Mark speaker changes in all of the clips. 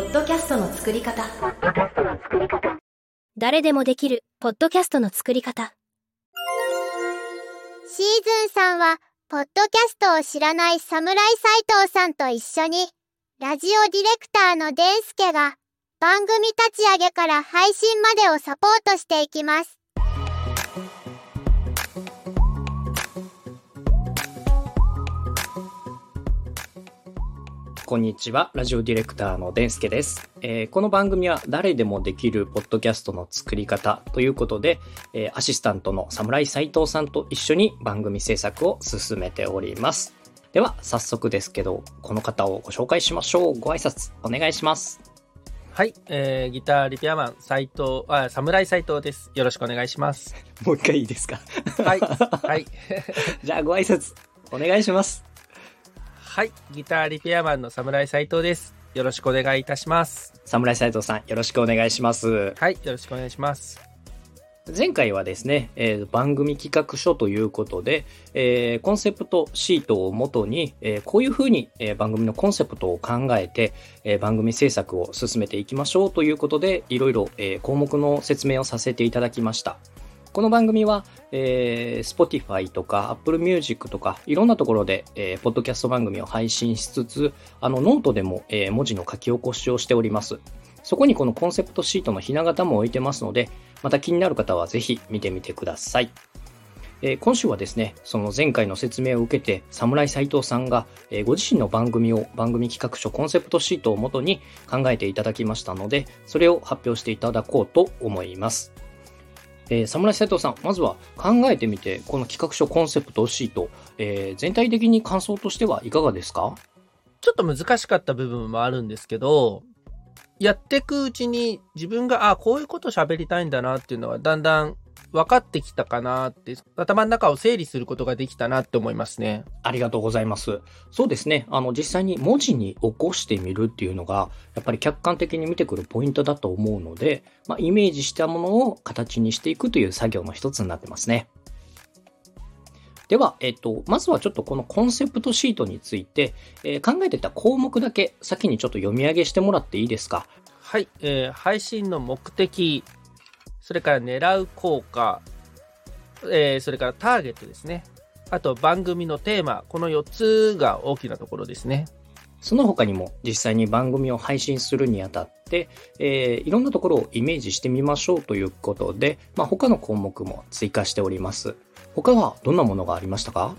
Speaker 1: ポッドキャストの作り方
Speaker 2: 誰でもできるポッドキャストの作り方
Speaker 3: シーズンさんは、ポッドキャストを知らない侍斎藤さんと一緒に、ラジオディレクターのデンスケが、番組立ち上げから配信までをサポートしていきます。
Speaker 4: こんにちは。ラジオディレクターのデンスケです。えーこの番組は誰でもできるポッドキャストの作り方ということで、えーアシスタントの侍斉藤さんと一緒に番組制作を進めております。では、早速ですけど、この方をご紹介しましょう。ご挨拶お願いします。
Speaker 5: はい、えー、ギターリペアマン、斉藤、あ、侍斉藤です。よろしくお願いします。
Speaker 4: もう一回いいですか？
Speaker 5: はい、はい。
Speaker 4: じゃあ、ご挨拶お願いします。
Speaker 5: はい、ギターリペアマンの侍斉藤です。よろしくお願いいたします。
Speaker 4: 侍斉藤さん、よろしくお願いします。
Speaker 5: はい、よろしくお願いします。
Speaker 4: 前回はですね、えー番組企画書ということで、えーコンセプトシートをもとに、えーこういうふうに、えー番組のコンセプトを考えて、えー番組制作を進めていきましょうということで、いろいろ、えー項目の説明をさせていただきました。この番組は、えー Spotify とか Apple Music とかいろんなところで、えーポッドキャスト番組を配信しつつ、あのノートでも、えー文字の書き起こしをしております。そこにこのコンセプトシートのひな形も置いてますので、また気になる方はぜひ見てみてください。えー今週はですね、その前回の説明を受けて、侍斉藤さんが、えーご自身の番組を番組企画書コンセプトシートをもとに考えていただきましたので、それを発表していただこうと思います。えー侍斉藤さん、まずは考えてみて、この企画書コンセプトシート、えー全体的に感想としてはいかがですか？
Speaker 5: ちょっと難しかった部分もあるんですけど、やっていくうちに自分が、あ、こういうこと喋りたいんだなっていうのはだんだん分かってきたかなって、頭の中を整理することができたなって思いますね。
Speaker 4: ありがとうございます。そうですね。あの、実際に文字に起こしてみるっていうのが、やっぱり客観的に見てくるポイントだと思うので、まあ、イメージしたものを形にしていくという作業の一つになってますね。では、えっと、まずはちょっとこのコンセプトシートについて、えー考えてた項目だけ先にちょっと読み上げしてもらっていいですか？
Speaker 5: はい、えー配信の目的、それから狙う効果、えーそれからターゲットですね。あと番組のテーマ、この4つが大きなところですね。
Speaker 4: その他にも実際に番組を配信するにあたって、えーいろんなところをイメージしてみましょうということで、まあ、他の項目も追加しております。他はどんなものがありましたか？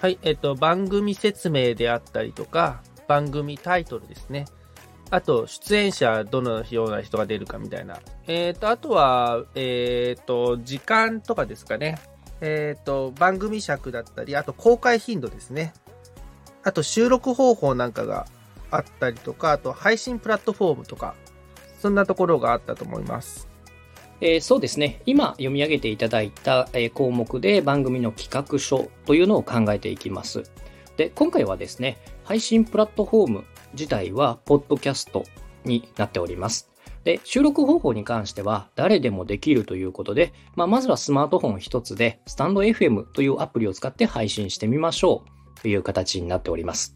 Speaker 5: はい、えっ、と、番組説明であったりとか、番組タイトルですね。あと、出演者、どのような人が出るかみたいな。えっ、と、あとは、えっ、と、時間とかですかね。えっ、と、番組尺だったり、あと公開頻度ですね。あと、収録方法なんかがあったりとか、あと、配信プラットフォームとか、そんなところがあったと思います。
Speaker 4: えーそうですね。今読み上げていただいた、えー項目で番組の企画書というのを考えていきます。で、今回はですね、配信プラットフォーム自体は、ポッドキャストになっております。で、収録方法に関しては、誰でもできるということで、まあ、まずはスマートフォン一つで、スタンド FM というアプリを使って配信してみましょうという形になっております。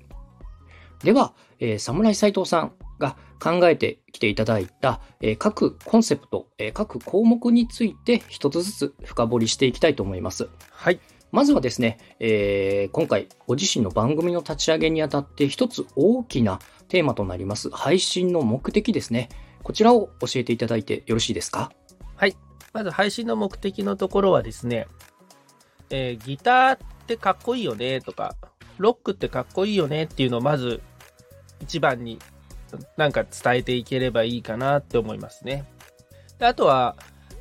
Speaker 4: では、えー、侍斉藤さんが考えてきていただいた、えー各コンセプト、えー各項目について一つずつ深掘りしていきたいと思います。
Speaker 5: はい。
Speaker 4: まずはですね、えー今回ご自身の番組の立ち上げにあたって一つ大きなテーマとなります配信の目的ですね。こちらを教えていただいてよろしいですか？
Speaker 5: はい。まず配信の目的のところはですね、えーギターってかっこいいよねとか、ロックってかっこいいよねっていうのをまず一番になんか伝えていければいいかなって思いますね。であとは、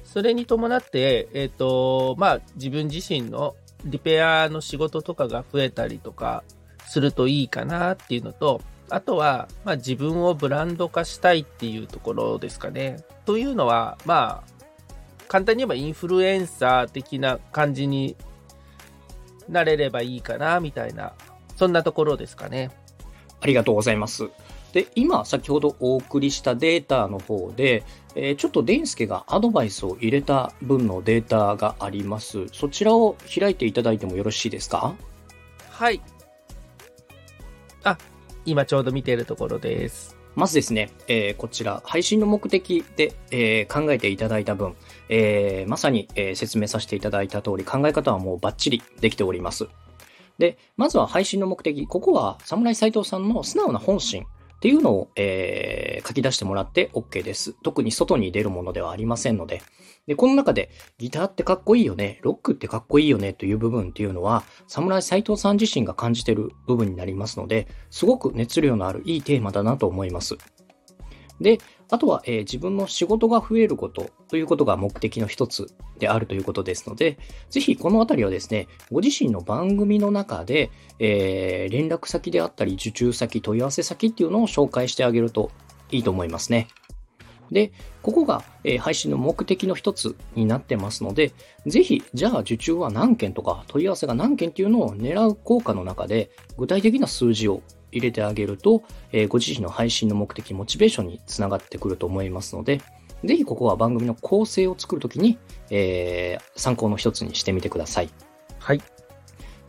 Speaker 5: それに伴って、えっ、と、まあ自分自身のリペアの仕事とかが増えたりとかするといいかなっていうのと、あとは、まあ自分をブランド化したいっていうところですかね。というのは、まあ、簡単に言えばインフルエンサー的な感じになれればいいかな、みたいな、そんなところですかね。
Speaker 4: ありがとうございます。で、今、先ほどお送りしたデータの方で、えーちょっとデンスケがアドバイスを入れた分のデータがあります。そちらを開いていただいてもよろしいですか？
Speaker 5: はい。あ、今ちょうど見てるところです。
Speaker 4: まずですね、えーこちら、配信の目的で、えー考えていただいた分、えーまさに、えー説明させていただいた通り、考え方はもうバッチリできております。で、まずは配信の目的。ここは、侍斎藤さんの素直な本心っていうのを、えー書き出してもらって OK です。特に外に出るものではありませんので。で、この中で、ギターってかっこいいよね、ロックってかっこいいよねという部分っていうのは、侍斎藤さん自身が感じてる部分になりますので、すごく熱量のあるいいテーマだなと思います。で、あとは、えー自分の仕事が増えることということが目的の一つであるということですので、ぜひこのあたりはですね、ご自身の番組の中で、えー連絡先であったり、受注先、問い合わせ先っていうのを紹介してあげるといいと思いますね。で、ここが、え配信の目的の一つになってますので、ぜひ、じゃあ受注は何件とか問い合わせが何件っていうのを狙う効果の中で、具体的な数字を入れてあげると、えーご自身の配信の目的、モチベーションにつながってくると思いますので、ぜひここは番組の構成を作るときに、えー参考の一つにしてみてください。
Speaker 5: はい。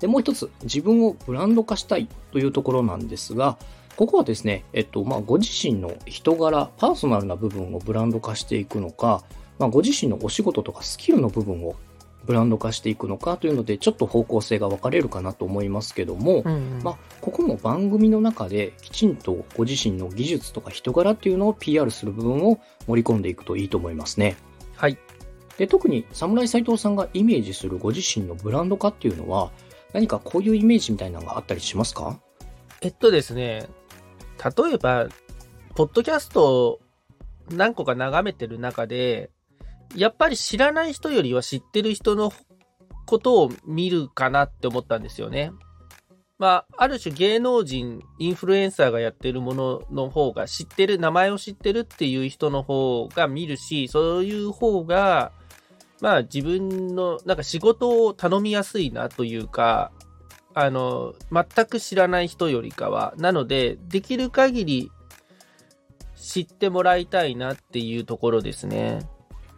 Speaker 4: で、もう一つ、自分をブランド化したいというところなんですが、ここはですね、えっと、まあ、ご自身の人柄、パーソナルな部分をブランド化していくのか、まあ、ご自身のお仕事とかスキルの部分をブランド化していくのかというので、ちょっと方向性が分かれるかなと思いますけども、
Speaker 5: うんうん
Speaker 4: まあ、ここも番組の中できちんとご自身の技術とか人柄っていうのを PR する部分を盛り込んでいくといいと思いますね。
Speaker 5: はい。
Speaker 4: で、特に侍斎藤さんがイメージするご自身のブランド化っていうのは、何かこういうイメージみたいなのがあったりしますか？
Speaker 5: えっとですね、例えば、ポッドキャストを何個か眺めてる中で、やっぱり知らない人よりは知ってる人のことを見るかなって思ったんですよね。まあ、ある種芸能人、インフルエンサーがやってるものの方が知ってる、名前を知ってるっていう人の方が見るし、そういう方が、まあ自分のなんか仕事を頼みやすいなというか、あの、全く知らない人よりかは。なので、できる限り知ってもらいたいなっていうところですね。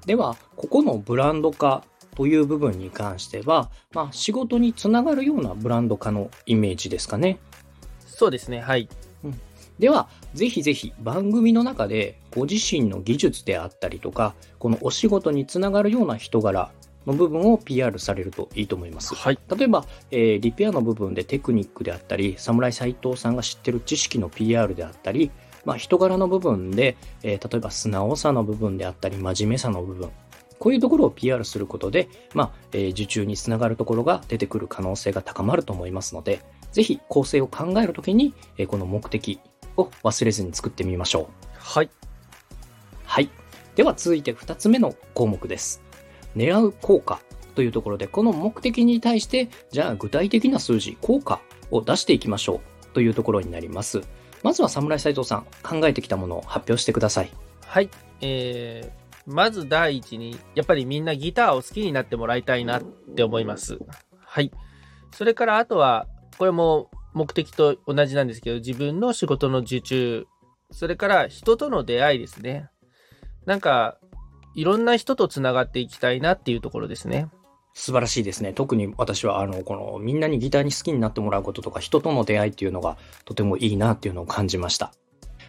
Speaker 4: では、ここのブランド化という部分に関しては、まあ、仕事につながるようなブランド化のイメージですかね。
Speaker 5: そうですね、はい。
Speaker 4: では、ぜひぜひ番組の中でご自身の技術であったりとか、このお仕事につながるような人柄の部分を PR されるといいと思います。
Speaker 5: はい。
Speaker 4: 例えば、えーリペアの部分でテクニックであったり、侍斎藤さんが知ってる知識の PR であったり、まあ、人柄の部分で、えー例えば素直さの部分であったり、真面目さの部分、こういうところを PR することで、まあ、えー受注につながるところが出てくる可能性が高まると思いますので、ぜひ構成を考えるときに、えーこの目的を忘れずに作ってみましょう。
Speaker 5: はい。
Speaker 4: はい。では続いて2つ目の項目です。狙う効果というところで、この目的に対して、じゃあ具体的な数字、効果を出していきましょうというところになります。まずは侍斎藤さん、考えてきたものを発表してください。
Speaker 5: はい。えー、まず第一に、やっぱりみんなギターを好きになってもらいたいなって思います。はい。それからあとは、これも目的と同じなんですけど、自分の仕事の受注、それから人との出会いですね。なんか、いろんな人とつながっていきたいなっていうところですね。
Speaker 4: 素晴らしいですね。特に私は、あの、この、みんなにギターに好きになってもらうこととか、人との出会いっていうのが、とてもいいなっていうのを感じました。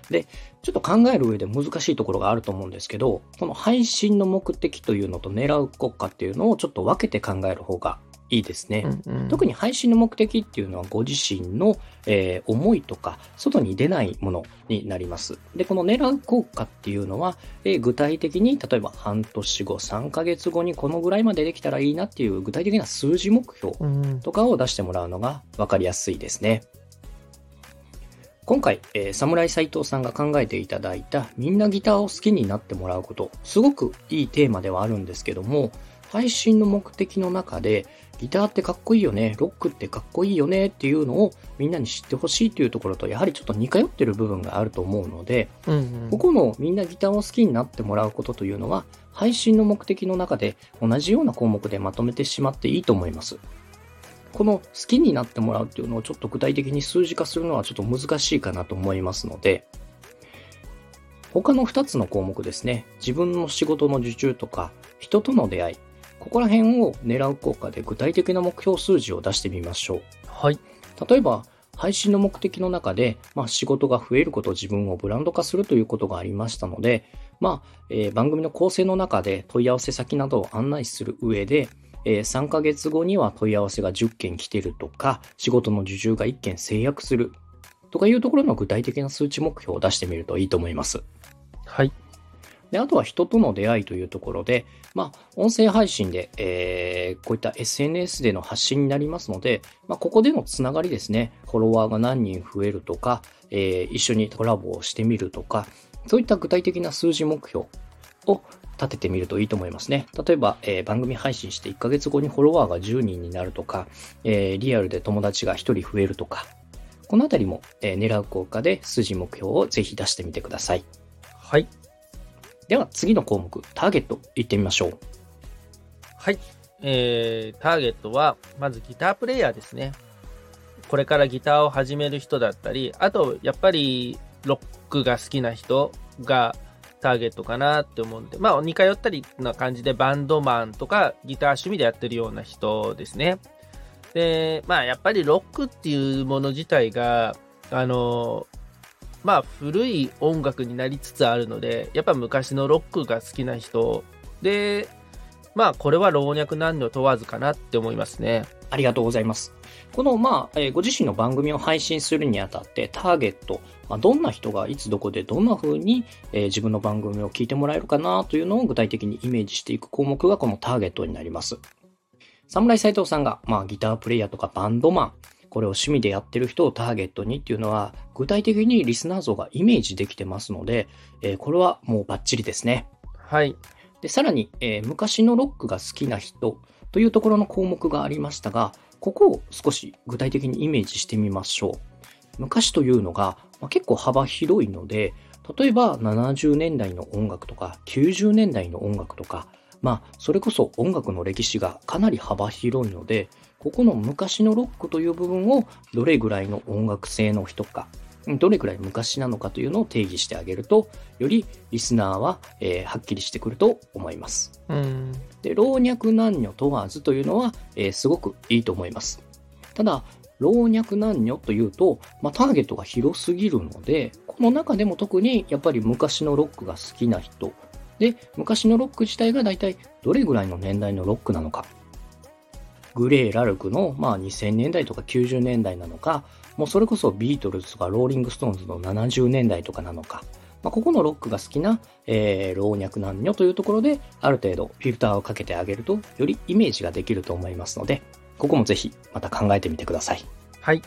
Speaker 4: で、ちょっと考える上で難しいところがあると思うんですけど、この配信の目的というのと狙う国家っていうのをちょっと分けて考える方がいいですね。
Speaker 5: うんうん
Speaker 4: 特に配信の目的っていうのはご自身の、えー思いとか外に出ないものになります。で、この狙う効果っていうのは、えー具体的に例えば半年後、3ヶ月後にこのぐらいまでできたらいいなっていう具体的な数字目標
Speaker 5: うん
Speaker 4: とかを出してもらうのが分かりやすいですね。今回、えー、侍斎藤さんが考えていただいたみんなギターを好きになってもらうこと、すごくいいテーマではあるんですけども、配信の目的の中でギターってかっこいいよね、ロックってかっこいいよね。っていうのをみんなに知ってほしいというところとやはりちょっと似通ってる部分があると思うので、
Speaker 5: うんうん。
Speaker 4: ここのみんなギターを好きになってもらうことというのは、配信の目的の中で同じような項目でまとめてしまっていいと思います。この好きになってもらうっていうのをちょっと具体的に数字化するのはちょっと難しいかなと思いますので、他の2つの項目ですね、自分の仕事の受注とか、人との出会い、ここら辺を狙う効果で具体的な目標数字を出してみましょう。
Speaker 5: はい。
Speaker 4: 例えば、配信の目的の中で、まあ、仕事が増えること、自分をブランド化するということがありましたので、まあ、えー、番組の構成の中で問い合わせ先などを案内する上で、えー、3ヶ月後には問い合わせが10件来てるとか、仕事の受注が1件制約するとかいうところの具体的な数値目標を出してみるといいと思います。
Speaker 5: はい。
Speaker 4: で、あとは人との出会いというところで、まあ、音声配信で、えー、こういった SNS での発信になりますので、まあ、ここでのつながりですね、フォロワーが何人増えるとか、えー、一緒にコラボをしてみるとか、そういった具体的な数字目標を立ててみるといいと思いますね。例えば、えー、番組配信して1ヶ月後にフォロワーが10人になるとか、えー、リアルで友達が1人増えるとか、このあたりも、えー、狙う効果で数字目標をぜひ出してみてください。
Speaker 5: はい。
Speaker 4: では次の項目、ターゲットいってみましょう。
Speaker 5: はい。えー、ターゲットは、まずギタープレイヤーですね。これからギターを始める人だったり、あと、やっぱり、ロックが好きな人がターゲットかなって思うんで、まあ、似通ったりな感じでバンドマンとかギター趣味でやってるような人ですね。で、まあ、やっぱりロックっていうもの自体が、あの、まあ、古い音楽になりつつあるので、やっぱ昔のロックが好きな人で、まあ、これは老若男女問わずかなって思いますね。
Speaker 4: ありがとうございます。この、まあ、えー、ご自身の番組を配信するにあたって、ターゲット、まあ、どんな人がいつどこでどんな風に、えー、自分の番組を聞いてもらえるかなというのを具体的にイメージしていく項目がこのターゲットになります。侍斎藤さんが、まあ、ギタープレイヤーとかバンドマン、これを趣味でやってる人をターゲットにっていうのは、具体的にリスナー像がイメージできてますので、えー、これはもうバッチリですね。
Speaker 5: はい。
Speaker 4: で、さらに、えー、昔のロックが好きな人というところの項目がありましたが、ここを少し具体的にイメージしてみましょう。昔というのが、まあ、結構幅広いので、例えば70年代の音楽とか90年代の音楽とか、まあ、それこそ音楽の歴史がかなり幅広いので、ここの昔のロックという部分をどれぐらいの音楽性の人か、どれくらい昔なのかというのを定義してあげると、よりリスナーは、えー、はっきりしてくると思います。で老若男女問わずというのは、えー、すごくいいと思います。ただ、老若男女というと、まあ、ターゲットが広すぎるので、この中でも特にやっぱり昔のロックが好きな人、で、昔のロック自体が大体どれぐらいの年代のロックなのか。グレー・ラルクの、まあ、2000年代とか90年代なのか、もうそれこそビートルズとかローリング・ストーンズの70年代とかなのか、まあ、ここのロックが好きな、えー、老若男女というところで、ある程度フィルターをかけてあげると、よりイメージができると思いますので、ここもぜひまた考えてみてください。
Speaker 5: はい。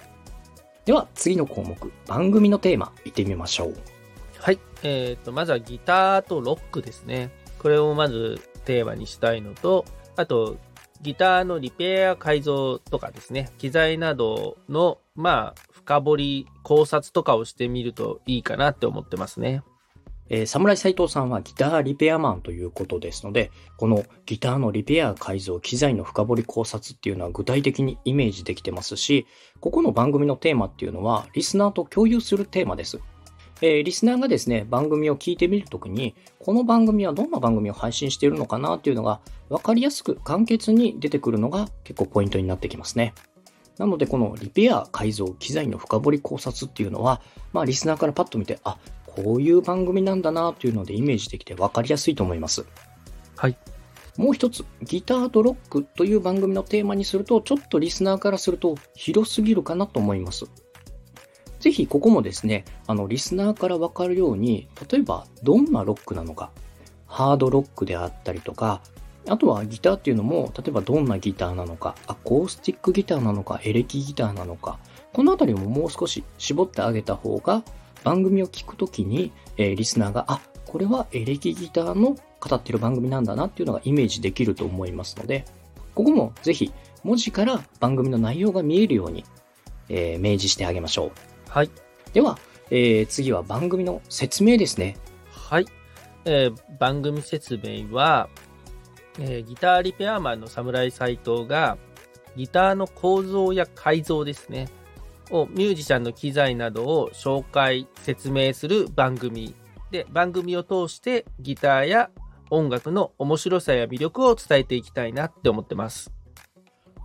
Speaker 4: では次の項目、番組のテーマ、いってみましょう。
Speaker 5: はい。えっ、ー、と、まずはギターとロックですね。これをまずテーマにしたいのと、あと、ギターのリペア改造とかですね、機材などの、まあ、深掘り、考察とかをしてみるといいかなって思ってますね。
Speaker 4: えー、侍斎藤さんはギターリペアマンということですので、このギターのリペア改造、機材の深掘り考察っていうのは具体的にイメージできてますし、ここの番組のテーマっていうのは、リスナーと共有するテーマです。えー、リスナーがですね、番組を聞いてみるときに、この番組はどんな番組を配信しているのかなっていうのが分かりやすく簡潔に出てくるのが結構ポイントになってきますね。なので、このリペア、改造、機材の深掘り考察っていうのは、まあ、リスナーからパッと見て、あ、こういう番組なんだなっていうのでイメージできて分かりやすいと思います。
Speaker 5: はい。
Speaker 4: もう一つ、ギターとロックという番組のテーマにすると、ちょっとリスナーからすると広すぎるかなと思います。ぜひここもですね、あの、リスナーからわかるように、例えばどんなロックなのか、ハードロックであったりとか、あとはギターっていうのも、例えばどんなギターなのか、アコースティックギターなのか、エレキギターなのか、このあたりももう少し絞ってあげた方が、番組を聞くときに、えー、リスナーが、あ、これはエレキギターの語ってる番組なんだなっていうのがイメージできると思いますので、ここもぜひ文字から番組の内容が見えるように、えー、明示してあげましょう。
Speaker 5: はい。
Speaker 4: では、えー、次は番組の説明ですね。
Speaker 5: はい。えー、番組説明は、えー、ギターリペアマンの侍斎藤が、ギターの構造や改造ですね、をミュージシャンの機材などを紹介、説明する番組。で、番組を通してギターや音楽の面白さや魅力を伝えていきたいなって思ってます。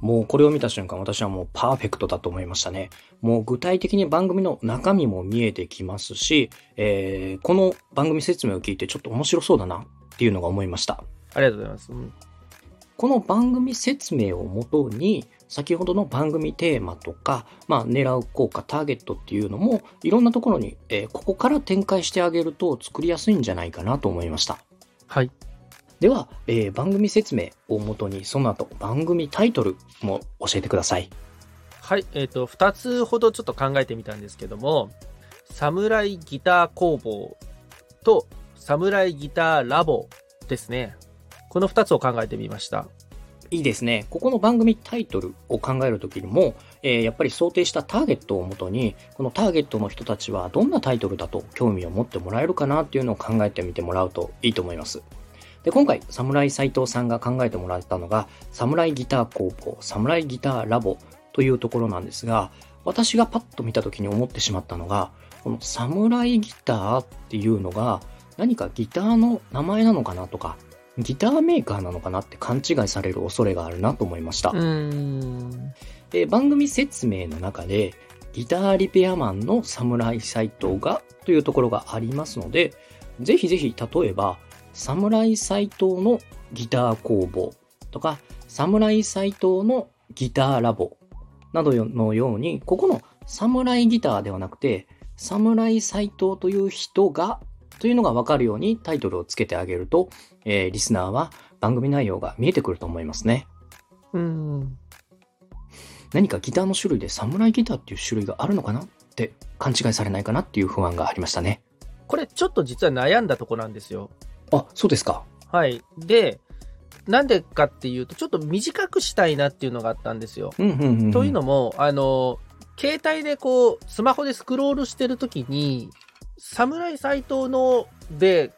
Speaker 4: もうこれを見た瞬間私はもうパーフェクトだと思いましたね。もう具体的に番組の中身も見えてきますし、えー、この番組説明を聞いてちょっと面白そうだなっていうのが思いました。
Speaker 5: ありがとうございます。うん
Speaker 4: この番組説明をもとに、先ほどの番組テーマとか、まあ、狙う効果、ターゲットっていうのも、いろんなところに、えーここから展開してあげると作りやすいんじゃないかなと思いました。
Speaker 5: はい。
Speaker 4: では、えー番組説明をもとに、その後番組タイトルも教えてください。
Speaker 5: はい。えっ、と、2つほどちょっと考えてみたんですけども、サムライギター工房とサムライギターラボですね。この2つを考えてみました。
Speaker 4: いいですね。ここの番組タイトルを考えるときにも、えーやっぱり想定したターゲットをもとに、このターゲットの人たちはどんなタイトルだと興味を持ってもらえるかなっていうのを考えてみてもらうといいと思います。で、今回、侍斎藤さんが考えてもらったのが、侍ギター工房、侍ギターラボというところなんですが、私がパッと見たときに思ってしまったのが、この侍ギターっていうのが、何かギターの名前なのかなとか、ギターメーカーなのかなって勘違いされる恐れがあるなと思いました。
Speaker 5: うーん。
Speaker 4: えー番組説明の中で、ギターリペアマンの侍斎藤がというところがありますので、ぜひぜひ例えば、侍斎藤のギター工房とか、侍斎藤のギターラボなどのように、ここの侍ギターではなくて、侍斎藤という人がというのがわかるようにタイトルをつけてあげると、えーリスナーは番組内容が見えてくると思いますね。
Speaker 5: うーん。
Speaker 4: 何かギターの種類でサムライギターっていう種類があるのかなって勘違いされないかなっていう不安がありましたね。
Speaker 5: これちょっと実は悩んだとこなんですよ。
Speaker 4: あ、そうですか。
Speaker 5: はい。で、なんでかっていうと、ちょっと短くしたいなっていうのがあったんですよ。
Speaker 4: うんうんうん、うん。
Speaker 5: というのも、あの、携帯でこう、スマホでスクロールしてるときに、侍斎藤ので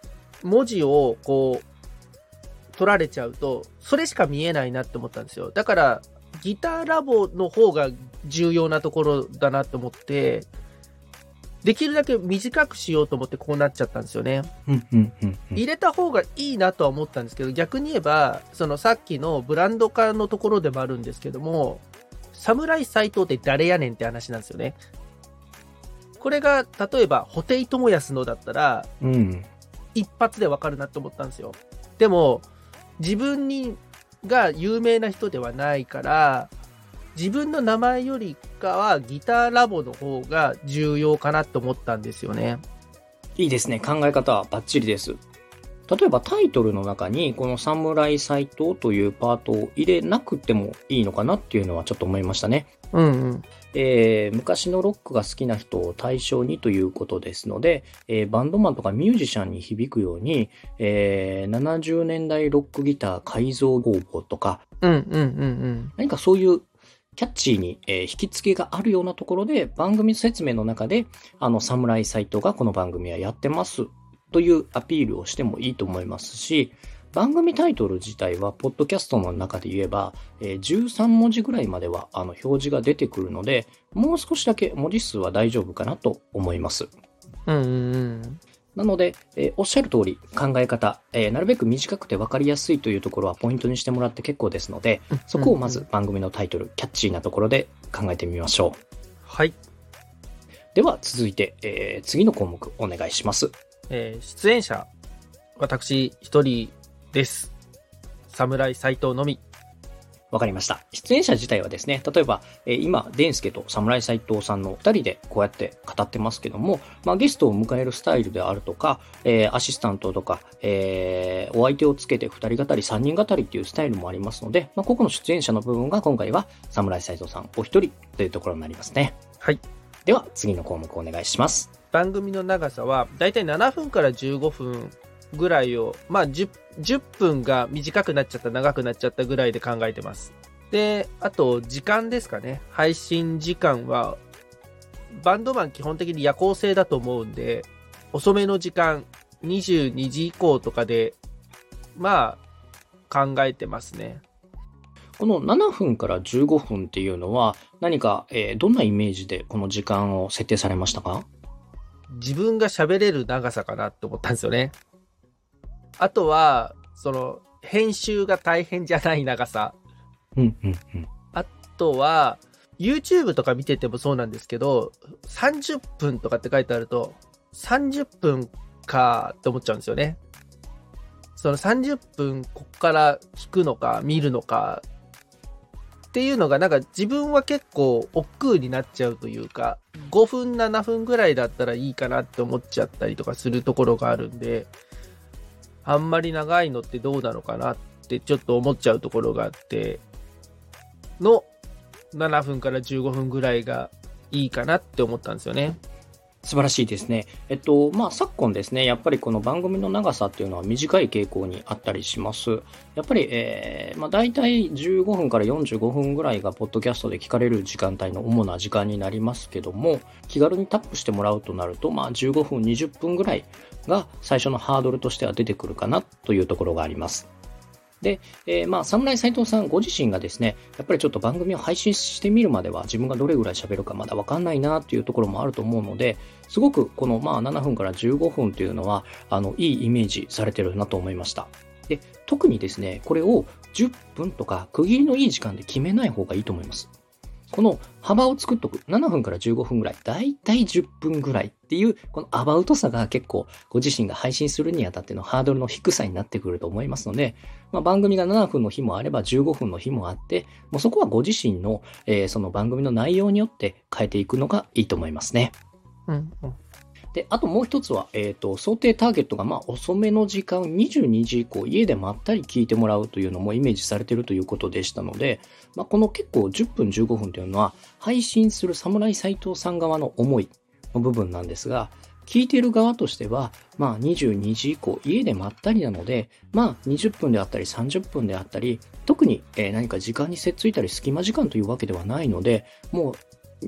Speaker 5: 文字をこう、取られちゃうと、それしか見えないなって思ったんですよ。だから、ギターラボの方が重要なところだなと思って、できるだけ短くしようと思ってこうなっちゃったんですよね。入れた方がいいなとは思ったんですけど、逆に言えば、そのさっきのブランド化のところでもあるんですけども、侍斎藤って誰やねんって話なんですよね。これが、例えば、布袋寅泰のだったら、
Speaker 4: うん。
Speaker 5: 一発でわかるなと思ったんですよ。でも、自分に、が有名な人ではないから、自分の名前よりかはギターラボの方が重要かなと思ったんですよね。
Speaker 4: いいですね。考え方はバッチリです。例えばタイトルの中にこの侍斎藤というパートを入れなくてもいいのかなっていうのはちょっと思いましたね。
Speaker 5: うんうん。
Speaker 4: えー昔のロックが好きな人を対象にということですので、えーバンドマンとかミュージシャンに響くように、えー70年代ロックギター改造工房とか、
Speaker 5: うんうんうんうん。
Speaker 4: 何かそういうキャッチーに、引き付けがあるようなところで番組説明の中で、あの、侍サイトがこの番組はやってますというアピールをしてもいいと思いますし、番組タイトル自体は、ポッドキャストの中で言えば、えー13文字ぐらいまでは、あの、表示が出てくるので、もう少しだけ文字数は大丈夫かなと思います。
Speaker 5: うんうん。
Speaker 4: なので、えーおっしゃる通り、考え方、えーなるべく短くて分かりやすいというところはポイントにしてもらって結構ですので、そこをまず番組のタイトル、キャッチーなところで考えてみましょう。
Speaker 5: はい。
Speaker 4: では続いて、えー次の項目お願いします。
Speaker 5: えー出演者、私一人です。侍斎藤のみ。
Speaker 4: わかりました。出演者自体はですね、例えば、えー今、デンスケと侍斎藤さんの二人でこうやって語ってますけども、まあ、ゲストを迎えるスタイルであるとか、えーアシスタントとか、えーお相手をつけて二人語り、三人語りっていうスタイルもありますので、まあ、ここの出演者の部分が今回は侍斎藤さんお一人というところになりますね。
Speaker 5: はい。
Speaker 4: では、次の項目お願いします。
Speaker 5: 番組の長さは、だいたい7分から15分ぐらいを、まあ10、10分が短くなっちゃった、長くなっちゃったぐらいで考えてます。で、あと、時間ですかね。配信時間は、バンドマン基本的に夜行性だと思うんで、遅めの時間、22時以降とかで、まあ、考えてますね。
Speaker 4: この7分から15分っていうのは、何か、えーどんなイメージでこの時間を設定されましたか？
Speaker 5: 自分が喋れる長さかなって思ったんですよね。あとは、その、編集が大変じゃない長さ。
Speaker 4: うんうんうん。
Speaker 5: とは、YouTube とか見ててもそうなんですけど、30分とかって書いてあると、30分かって思っちゃうんですよね。その30分こっから聞くのか見るのかっていうのがなんか自分は結構億劫になっちゃうというか、5分7分ぐらいだったらいいかなって思っちゃったりとかするところがあるんで、あんまり長いのってどうなのかなってちょっと思っちゃうところがあって、の7分から15分ぐらいがいいかなって思ったんですよね。
Speaker 4: 素晴らしいですね。えっと、まあ、昨今ですね、やっぱりこの番組の長さっていうのは短い傾向にあったりします。やっぱり、えー、まあ、大体15分から45分ぐらいが、ポッドキャストで聞かれる時間帯の主な時間になりますけども、気軽にタップしてもらうとなると、まあ、15分、20分ぐらいが最初のハードルとしては出てくるかなというところがあります。で、えーまあ、侍斎藤さんご自身がですね、やっぱりちょっと番組を配信してみるまでは自分がどれぐらい喋るかまだわかんないなっていうところもあると思うので、すごくこのまあ7分から15分というのは、あの、いいイメージされてるなと思いました。で、特にですね、これを10分とか区切りのいい時間で決めない方がいいと思います。この幅を作っとく。7分から15分ぐらい。だいたい10分ぐらいっていう、このアバウトさが結構ご自身が配信するにあたってのハードルの低さになってくると思いますので、まあ、番組が7分の日もあれば15分の日もあって、もうそこはご自身の、えーその番組の内容によって変えていくのがいいと思いますね。
Speaker 5: うん、うん。
Speaker 4: で、あともう一つは、えっ、と、想定ターゲットが、まあ、遅めの時間、22時以降、家でまったり聞いてもらうというのもイメージされているということでしたので、まあ、この結構10分、15分というのは、配信する侍斎藤さん側の思いの部分なんですが、聞いている側としては、まあ、22時以降、家でまったりなので、まあ、20分であったり30分であったり、特に、何か時間にせっついたり隙間時間というわけではないので、もう、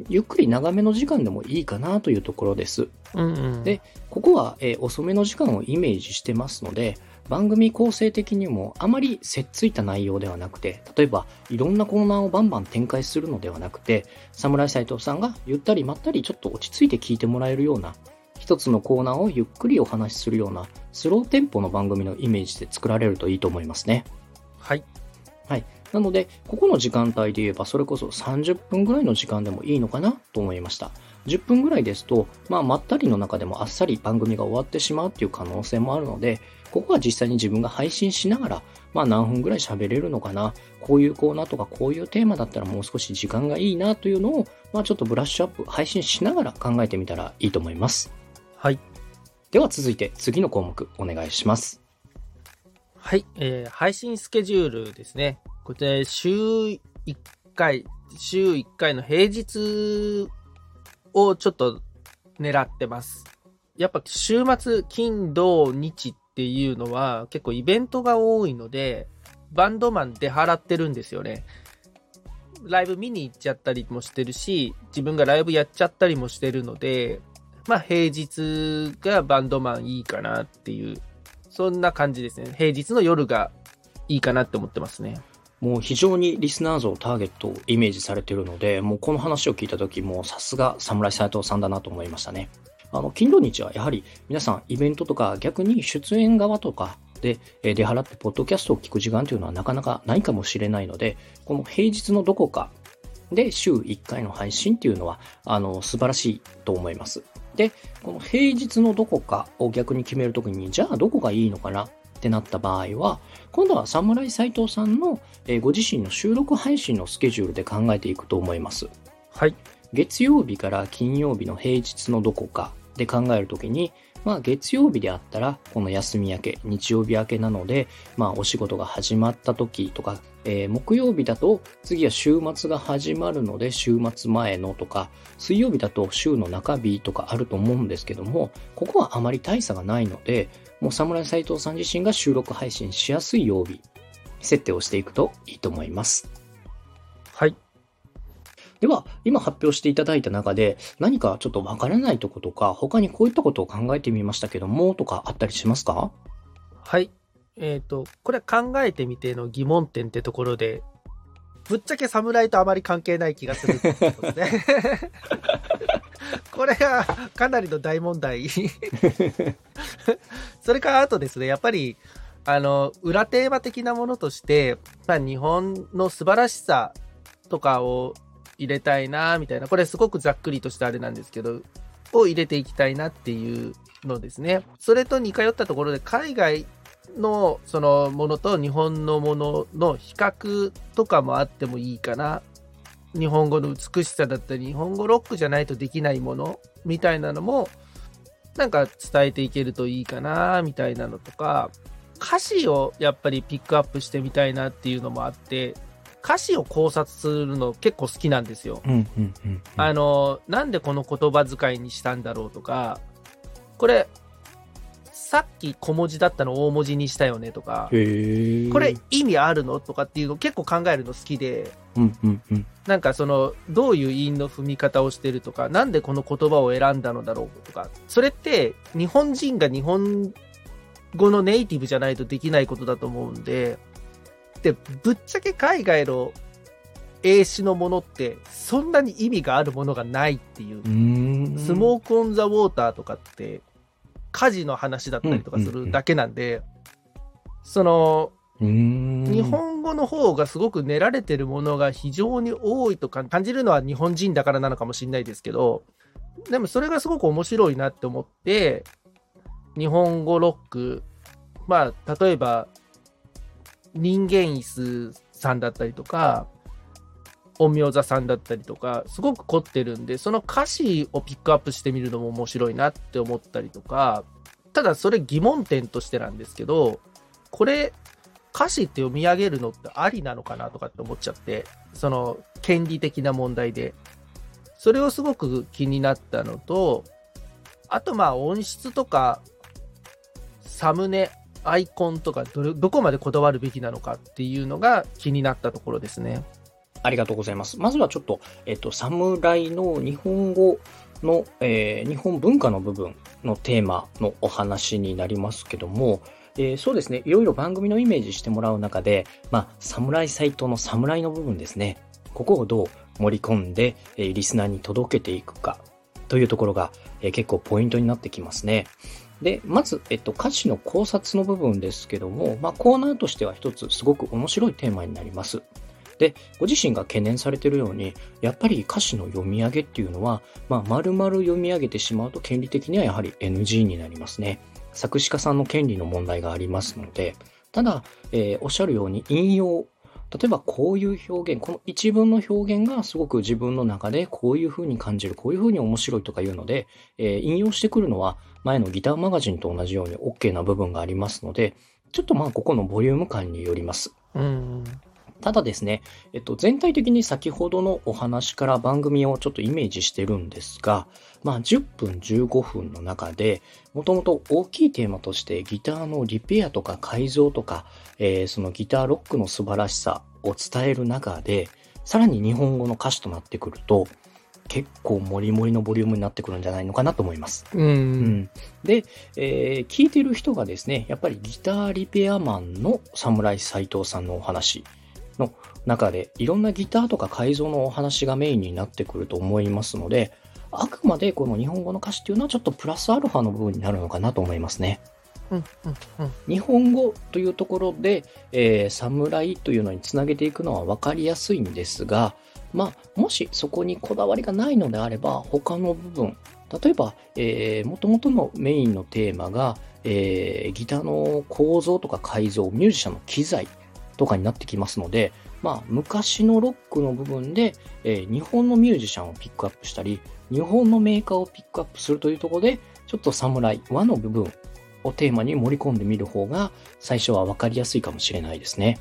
Speaker 4: ゆっくり長めの時間でもいいかなというところです。
Speaker 5: うんうん。
Speaker 4: でここは、えー遅めの時間をイメージしてますので、番組構成的にもあまりせっついた内容ではなくて、例えばいろんなコーナーをバンバン展開するのではなくて、侍斎藤さんがゆったりまったりちょっと落ち着いて聞いてもらえるような、一つのコーナーをゆっくりお話しするような、スローテンポの番組のイメージで作られるといいと思いますね。
Speaker 5: はい。
Speaker 4: なので、ここの時間帯で言えば、それこそ30分ぐらいの時間でもいいのかなと思いました。10分ぐらいですと、まあ、まったりの中でもあっさり番組が終わってしまうっていう可能性もあるので、ここは実際に自分が配信しながら、まあ何分ぐらい喋れるのかな、こういうコーナーとかこういうテーマだったらもう少し時間がいいなというのを、まあちょっとブラッシュアップ、配信しながら考えてみたらいいと思います。
Speaker 5: はい。
Speaker 4: では続いて次の項目お願いします。
Speaker 5: はい。えー配信スケジュールですね。こちら、週1回、週1回の平日をちょっと狙ってます。やっぱ週末、金、土、日っていうのは結構イベントが多いので、バンドマン出払ってるんですよね。ライブ見に行っちゃったりもしてるし、自分がライブやっちゃったりもしてるので、まあ平日がバンドマンいいかなっていうそんな感じですね。平日の夜がいいかなって思ってますね。
Speaker 4: もう非常にリスナー像ターゲットをイメージされているので、もうこの話を聞いた時もさすが侍斎藤さんだなと思いましたね。あの、金土日はやはり皆さんイベントとか逆に出演側とかで出払ってポッドキャストを聞く時間というのはなかなかないかもしれないので、この平日のどこかで週1回の配信っていうのは、あの、素晴らしいと思います。で、この平日のどこかを逆に決めるときに、じゃあどこがいいのかなってなった場合は、今度は侍斎藤さんの、えーご自身の収録配信のスケジュールで考えていくと思います。
Speaker 5: はい。
Speaker 4: 月曜日から金曜日の平日のどこかで考えるときに、まあ月曜日であったら、この休み明け、日曜日明けなので、まあお仕事が始まった時とか、えー木曜日だと次は週末が始まるので週末前のとか、水曜日だと週の中日とかあると思うんですけども、ここはあまり大差がないので、もう侍斎藤さん自身が収録配信しやすい曜日、設定をしていくといいと思います。
Speaker 5: はい。
Speaker 4: では、今発表していただいた中で、何かちょっとわからないとことか、他にこういったことを考えてみましたけども、とかあったりしますか？
Speaker 5: はい。えっ、と、これ考えてみての疑問点ってところで、ぶっちゃけ侍とあまり関係ない気がするってことですね。これがかなりの大問題。それからあとですね、やっぱり、あの、裏テーマ的なものとして、まあ、日本の素晴らしさとかを入れたいな、みたいな。これすごくざっくりとしたあれなんですけど、を入れていきたいなっていうのですね。それと似通ったところで、海外のそのものと日本のものの比較とかもあってもいいかな。日本語の美しさだったり、日本語ロックじゃないとできないものみたいなのも、なんか伝えていけるといいかな、みたいなのとか、歌詞をやっぱりピックアップしてみたいなっていうのもあって、歌詞を考察するの結構好きなんですよ。
Speaker 4: うんうんうんうん。
Speaker 5: あの、なんでこの言葉遣いにしたんだろうとか、これ、さっき小文字だったの大文字にしたよねとか。これ、意味あるのとかっていうの結構考えるの好きで、
Speaker 4: うんうんうん。
Speaker 5: なんかその、どういう韻の踏み方をしてるとか、なんでこの言葉を選んだのだろうとか、それって日本人が日本語のネイティブじゃないとできないことだと思うんで、で、ぶっちゃけ海外の英詞のものって、そんなに意味があるものがないっていう
Speaker 4: う。
Speaker 5: スモーク・オン・ザ・ウォーターとかって、火事の話だったりとかするだけなんで、その。日本語の方がすごく練られてるものが非常に多いとか感じるのは日本人だからなのかもしれないですけど、でもそれがすごく面白いなって思って、日本語ロック、まあ、例えば、人間椅子さんだったりとか、陰陽座さんだったりとか、すごく凝ってるんで、その歌詞をピックアップしてみるのも面白いなって思ったりとか、ただそれ疑問点としてなんですけど、これ、歌詞って読み上げるのってありなのかなとかって思っちゃって、その権利的な問題で。それをすごく気になったのと、あとまあ音質とか、サムネ、アイコンとかど、どこまでこだわるべきなのかっていうのが気になったところですね。
Speaker 4: ありがとうございます。まずはちょっと、えっと、侍の日本語の、えー日本文化の部分のテーマのお話になりますけども、えーそうですね、いろいろ番組のイメージしてもらう中で、まあ、侍サイトの侍の部分ですね、ここをどう盛り込んで、えーリスナーに届けていくかというところが、え結構ポイントになってきますね。で、まず、えっと、歌詞の考察の部分ですけども、まあ、コーナーとしては一つすごく面白いテーマになります。で、ご自身が懸念されているように、やっぱり歌詞の読み上げっていうのは、まあ、丸々読み上げてしまうと権利的にはやはり NG になりますね。作詞家さんの権利の問題がありますので、ただ、えーおっしゃるように引用、例えばこういう表現、この一文の表現がすごく自分の中でこういう風に感じる、こういう風に面白いとかいうので、えー引用してくるのは前のギターマガジンと同じように OK な部分がありますので、ちょっとまあここのボリューム感によります。
Speaker 5: うん。
Speaker 4: ただですね、えっと、全体的に先ほどのお話から番組をちょっとイメージしてるんですが、まあ、10分、15分の中で、もともと大きいテーマとしてギターのリペアとか改造とか、えーそのギターロックの素晴らしさを伝える中で、さらに日本語の歌詞となってくると、結構モリモリのボリュームになってくるんじゃないのかなと思います。
Speaker 5: うん。
Speaker 4: うん、で、えー聞いてる人がですね、やっぱりギターリペアマンの侍斎藤さんのお話の中で、いろんなギターとか改造のお話がメインになってくると思いますので、あくまでこの日本語の歌詞っていうのはちょっとプラスアルファの部分になるのかなと思いますね。
Speaker 5: うん。うん。うん。
Speaker 4: 日本語というところで、えー、侍というのにつなげていくのは分かりやすいんですが、まあ、もしそこにこだわりがないのであれば、他の部分、例えば、えー、元々のメインのテーマが、えー、ギターの構造とか改造、ミュージシャンの機材とかになってきますので、まあ、昔のロックの部分で、えー日本のミュージシャンをピックアップしたり、日本のメーカーをピックアップするというところで、ちょっと侍、和の部分をテーマに盛り込んでみる方が、最初は分かりやすいかもしれないですね。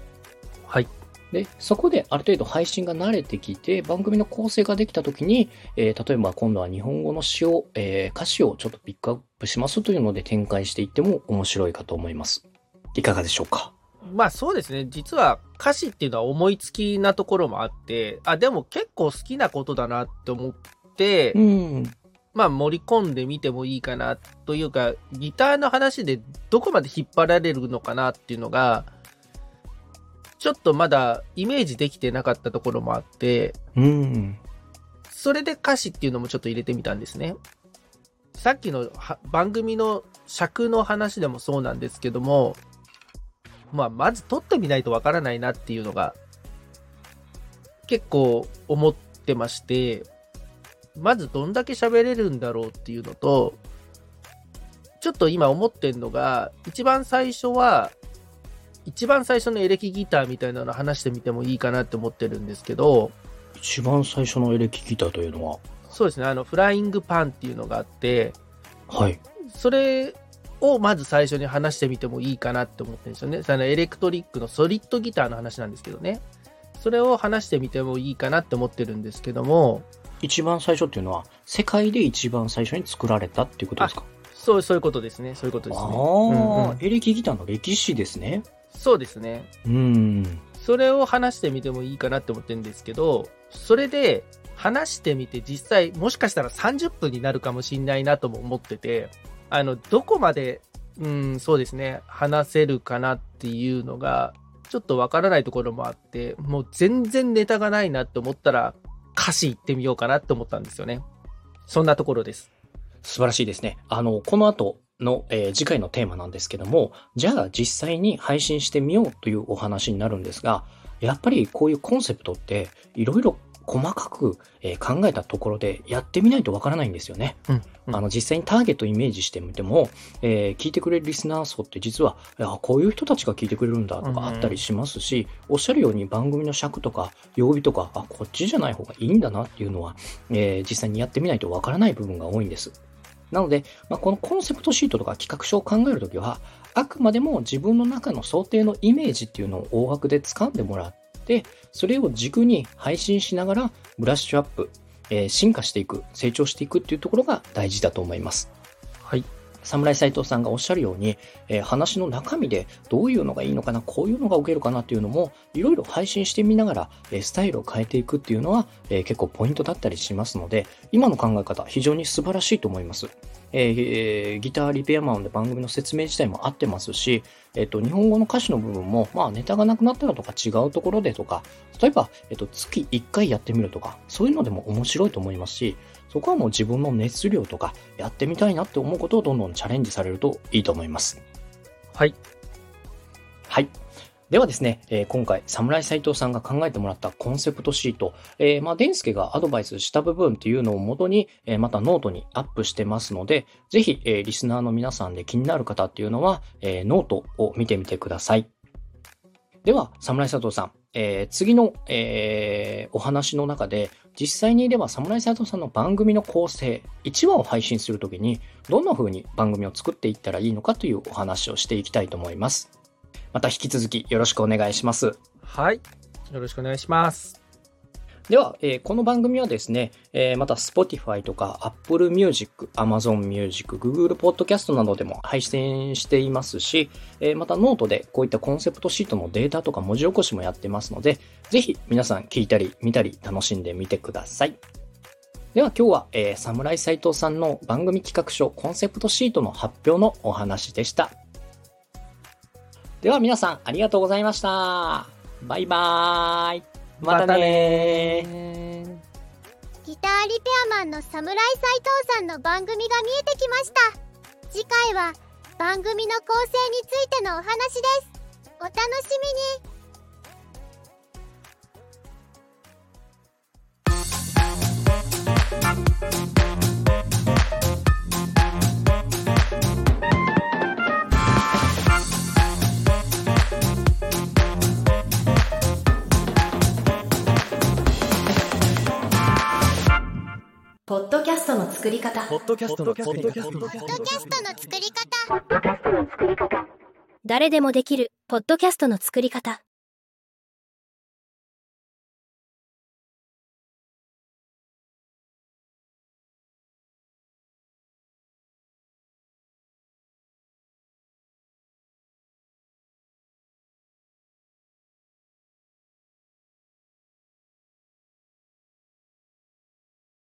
Speaker 5: はい。
Speaker 4: で、そこである程度配信が慣れてきて、番組の構成ができたときに、えー例えば今度は日本語の詩を、えー歌詞をちょっとピックアップしますというので展開していっても面白いかと思います。いかがでしょうか？
Speaker 5: まあそうですね。実は歌詞っていうのは思いつきなところもあって、あ、でも結構好きなことだなって思って、
Speaker 4: うん。
Speaker 5: まあ盛り込んでみてもいいかなというか、ギターの話でどこまで引っ張られるのかなっていうのが、ちょっとまだイメージできてなかったところもあって、
Speaker 4: うん。
Speaker 5: それで歌詞っていうのもちょっと入れてみたんですね。さっきのは番組の尺の話でもそうなんですけども、まあ、まず撮ってみないとわからないなっていうのが結構思ってまして、まずどんだけ喋れるんだろうっていうのと、ちょっと今思ってんのが、一番最初は、一番最初のエレキギターみたいなの話してみてもいいかなって思ってるんですけど、
Speaker 4: 一番最初のエレキギターというのは、
Speaker 5: そうですね、あの、フライングパンっていうのがあって、
Speaker 4: はい。
Speaker 5: それをまず最初に話してみてもいいかなって思ってるんですよね。そのエレクトリックのソリッドギターの話なんですけどね。それを話してみてもいいかなって思ってるんですけども、
Speaker 4: 一番最初っていうのは、世界で一番最初に作られたっていうことですか？
Speaker 5: そう、そういうことですね。そういうことです
Speaker 4: ああ
Speaker 5: ね。
Speaker 4: ー、
Speaker 5: うんうん
Speaker 4: エレキギターの歴史ですね。
Speaker 5: そうですね。
Speaker 4: うん。
Speaker 5: それを話してみてもいいかなって思ってるんですけど、それで話してみて実際もしかしたら30分になるかもしんないなとも思ってて、あの、どこまで、うん、そうですね、話せるかなっていうのが、ちょっとわからないところもあって、もう全然ネタがないなって思ったら、歌詞行ってみようかなって思ったんですよね。そんなところです。
Speaker 4: 素晴らしいですね。あの、この後の、えー次回のテーマなんですけども、じゃあ実際に配信してみようというお話になるんですが、やっぱりこういうコンセプトって、いろいろ細かく、えー考えたところでやってみないとわからないんですよね。
Speaker 5: うんうん
Speaker 4: あの、実際にターゲットイメージしてみても、えー聞いてくれるリスナー層って実は、こういう人たちが聞いてくれるんだとかあったりしますし、おっしゃるように番組の尺とか曜日とか、あ、こっちじゃない方がいいんだなっていうのは、えー実際にやってみないとわからない部分が多いんです。なので、まあ、このコンセプトシートとか企画書を考えるときは、あくまでも自分の中の想定のイメージっていうのを大枠で掴んでもらっで、それを軸に配信しながらブラッシュアップ、えー進化していく、成長していくっていうところが大事だと思います。
Speaker 5: はい。
Speaker 4: 侍斎藤さんがおっしゃるように、えー話の中身でどういうのがいいのかな、こういうのが受けるかなっていうのも、いろいろ配信してみながら、えースタイルを変えていくっていうのは、えー結構ポイントだったりしますので、今の考え方、非常に素晴らしいと思います。えーギターリペアマンで番組の説明自体も合ってますし、えっ、と、日本語の歌詞の部分も、まあ、ネタがなくなったらとか違うところでとか、例えば、えっ、と、月1回やってみるとか、そういうのでも面白いと思いますし、そこはもう自分の熱量とか、やってみたいなって思うことをどんどんチャレンジされるといいと思います。
Speaker 5: はい。
Speaker 4: はい。ではですね、えー今回、侍斎藤さんが考えてもらったコンセプトシート、えーまあ、デンスケがアドバイスした部分っていうのを元に、えーまたノートにアップしてますので、ぜひ、えーリスナーの皆さんで気になる方っていうのは、えーノートを見てみてください。では、侍佐藤さん、えー次の、えーお話の中で、実際にでは侍佐藤さんの番組の構成、1話を配信するときに、どんな風に番組を作っていったらいいのかというお話をしていきたいと思います。また引き続きよろしくお願いします。
Speaker 5: はい。よろしくお願いします。
Speaker 4: では、えーこの番組はですね、えーまた Spotify とか Apple Music、Amazon Music、Google Podcast などでも配信していますし、えーまたノートでこういったコンセプトシートのデータとか文字起こしもやってますので、ぜひ皆さん聞いたり見たり楽しんでみてください。では今日は、えー、侍斎藤さんの番組企画書コンセプトシートの発表のお話でした。では皆さんありがとうございました。バイバーイ。また
Speaker 5: ね。
Speaker 3: ギターリペアマンの侍斎藤さんの番組が見えてきました。次回は番組の構成についてのお話です。お楽しみに。
Speaker 2: ポッドキャストの作り方。
Speaker 1: ポッドキャストの作り方。
Speaker 3: ポッドキャストの作り方
Speaker 2: 誰でもできる、ポッドキャストの作り方。